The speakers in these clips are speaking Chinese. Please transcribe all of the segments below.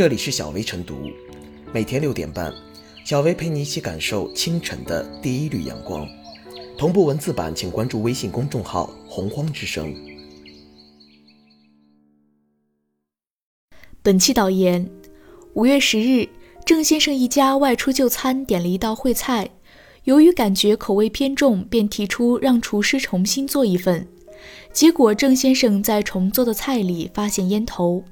这里是小薇晨读，每天六点半，小薇陪你一起感受清晨的第一缕阳光。同步文字版，请关注微信公众号“洪荒之声”。本期导言：五月十日，郑先生一家外出就餐，点了一道烩菜，由于感觉口味偏重，便提出让厨师重新做一份。结果，郑先生在重做的菜里发现烟头。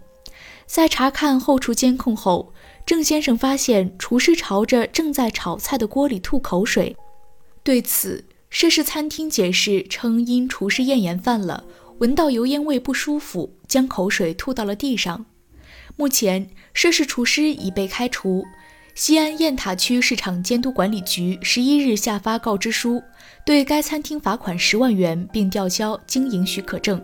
在查看后厨监控后，郑先生发现厨师朝着正在炒菜的锅里吐口水。对此，涉事餐厅解释称，因厨师咽炎犯了，闻到油烟味不舒服，将口水吐到了地上。目前，涉事厨师已被开除。西安雁塔区市场监督管理局十一日下发告知书，对该餐厅罚款十万元，并吊销经营许可证。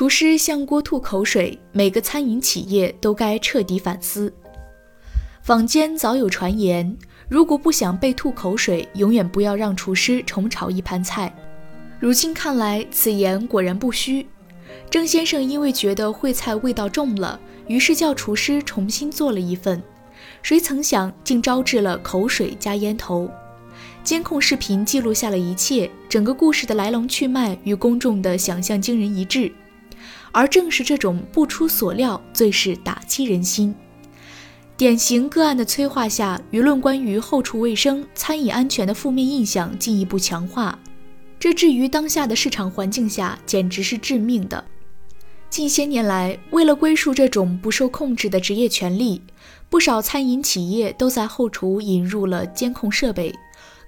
厨师向锅吐口水，每个餐饮企业都该彻底反思。坊间早有传言，如果不想被吐口水，永远不要让厨师重炒一盘菜。如今看来，此言果然不虚。郑先生因为觉得烩菜味道重了，于是叫厨师重新做了一份，谁曾想竟招致了口水加烟头。监控视频记录下了一切，整个故事的来龙去脉与公众的想象惊人一致。而正是这种不出所料，最是打击人心。典型个案的催化下，舆论关于后厨卫生、餐饮安全的负面印象进一步强化。这至于当下的市场环境下，简直是致命的。近些年来，为了归属这种不受控制的职业权利，不少餐饮企业都在后厨引入了监控设备，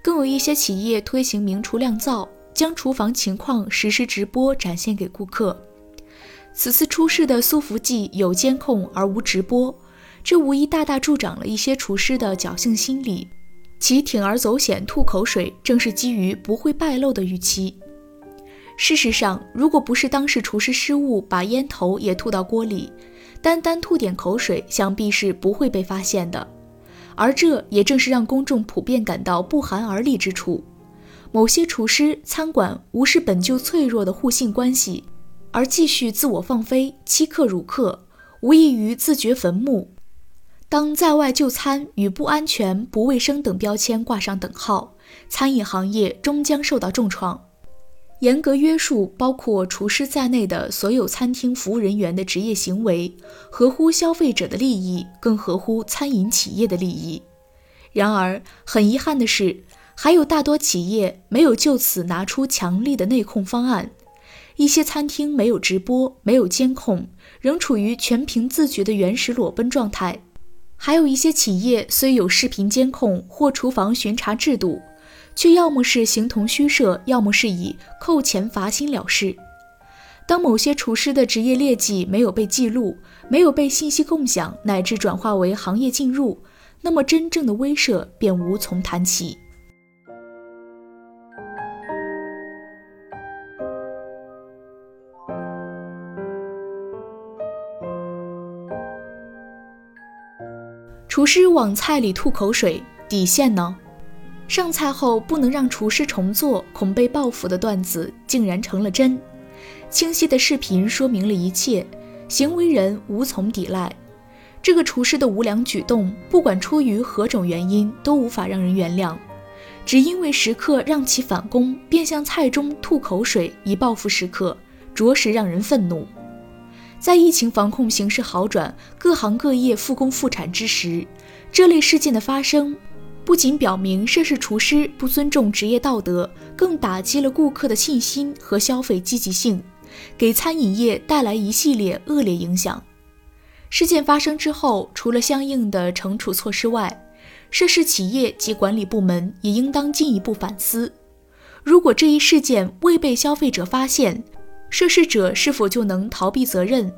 更有一些企业推行明厨亮灶，将厨房情况实时直播展现给顾客。此次出事的苏福记有监控而无直播，这无疑大大助长了一些厨师的侥幸心理。其铤而走险吐口水，正是基于不会败露的预期。事实上，如果不是当时厨师失误把烟头也吐到锅里，单单吐点口水，想必是不会被发现的。而这也正是让公众普遍感到不寒而栗之处。某些厨师、餐馆无视本就脆弱的互信关系。而继续自我放飞、欺客辱客，无异于自掘坟墓。当在外就餐与不安全、不卫生等标签挂上等号，餐饮行业终将受到重创。严格约束包括厨师在内的所有餐厅服务人员的职业行为，合乎消费者的利益，更合乎餐饮企业的利益。然而，很遗憾的是，还有大多企业没有就此拿出强力的内控方案。一些餐厅没有直播，没有监控，仍处于全凭自觉的原始裸奔状态；还有一些企业虽有视频监控或厨房巡查制度，却要么是形同虚设，要么是以扣钱罚薪了事。当某些厨师的职业劣迹没有被记录，没有被信息共享，乃至转化为行业进入，那么真正的威慑便无从谈起。厨师往菜里吐口水，底线呢？上菜后不能让厨师重做，恐被报复的段子竟然成了真。清晰的视频说明了一切，行为人无从抵赖。这个厨师的无良举动，不管出于何种原因，都无法让人原谅。只因为食客让其反攻，便向菜中吐口水以报复食客，着实让人愤怒。在疫情防控形势好转、各行各业复工复产之时，这类事件的发生，不仅表明涉事厨师不尊重职业道德，更打击了顾客的信心和消费积极性，给餐饮业带来一系列恶劣影响。事件发生之后，除了相应的惩处措施外，涉事企业及管理部门也应当进一步反思：如果这一事件未被消费者发现，涉事者是否就能逃避责任？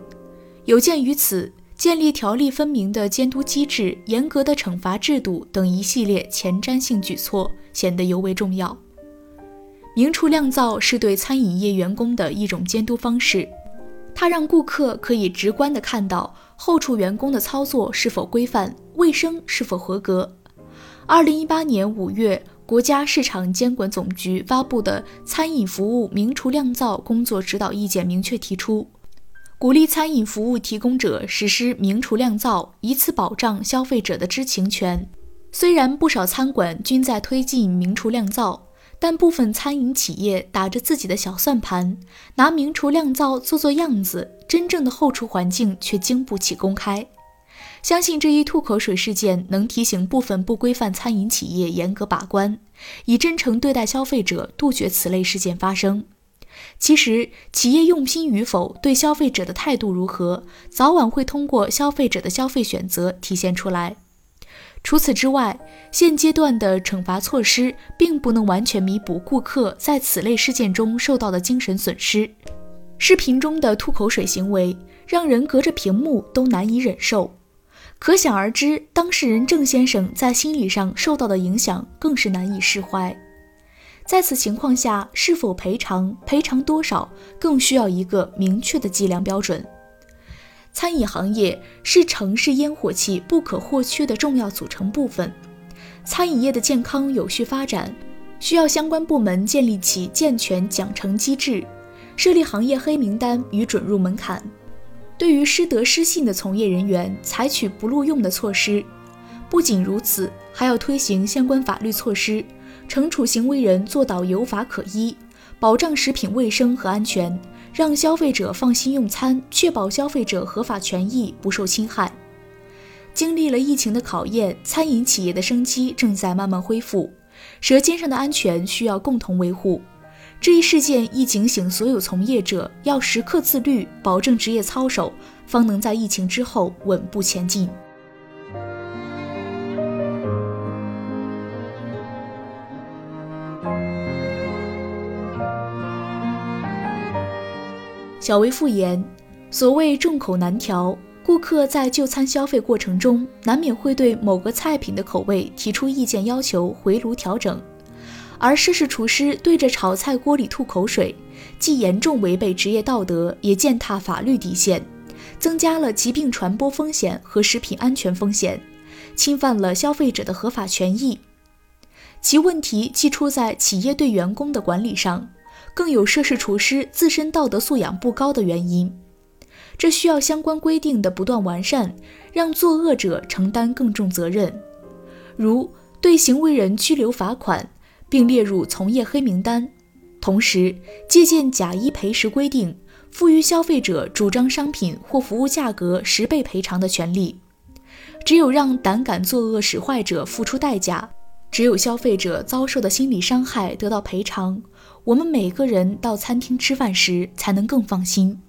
有鉴于此，建立条例分明的监督机制、严格的惩罚制度等一系列前瞻性举措显得尤为重要。明厨亮灶是对餐饮业员工的一种监督方式，它让顾客可以直观地看到后厨员工的操作是否规范、卫生是否合格。二零一八年五月，国家市场监管总局发布的《餐饮服务明厨亮灶工作指导意见》明确提出，鼓励餐饮服务提供者实施明厨亮灶，以此保障消费者的知情权。虽然不少餐馆均在推进明厨亮灶，但部分餐饮企业打着自己的小算盘，拿明厨亮灶做做样子，真正的后厨环境却经不起公开。相信这一吐口水事件能提醒部分不规范餐饮企业严格把关，以真诚对待消费者，杜绝此类事件发生。其实，企业用心与否，对消费者的态度如何，早晚会通过消费者的消费选择体现出来。除此之外，现阶段的惩罚措施并不能完全弥补顾客在此类事件中受到的精神损失。视频中的吐口水行为，让人隔着屏幕都难以忍受。可想而知，当事人郑先生在心理上受到的影响更是难以释怀。在此情况下，是否赔偿、赔偿多少，更需要一个明确的计量标准。餐饮行业是城市烟火气不可或缺的重要组成部分，餐饮业的健康有序发展，需要相关部门建立起健全奖惩机制，设立行业黑名单与准入门槛。对于失德失信的从业人员，采取不录用的措施。不仅如此，还要推行相关法律措施，惩处行为人做到有法可依，保障食品卫生和安全，让消费者放心用餐，确保消费者合法权益不受侵害。经历了疫情的考验，餐饮企业的生机正在慢慢恢复，舌尖上的安全需要共同维护。这一事件亦警醒所有从业者，要时刻自律，保证职业操守，方能在疫情之后稳步前进。小薇复言，所谓众口难调，顾客在就餐消费过程中，难免会对某个菜品的口味提出意见，要求回炉调整。而涉事厨师对着炒菜锅里吐口水，既严重违背职业道德，也践踏法律底线，增加了疾病传播风险和食品安全风险，侵犯了消费者的合法权益。其问题既出在企业对员工的管理上，更有涉事厨师自身道德素养不高的原因。这需要相关规定的不断完善，让作恶者承担更重责任，如对行为人拘留罚款。并列入从业黑名单，同时借鉴假一赔十规定，赋予消费者主张商品或服务价格十倍赔偿的权利。只有让胆敢作恶使坏者付出代价，只有消费者遭受的心理伤害得到赔偿，我们每个人到餐厅吃饭时才能更放心。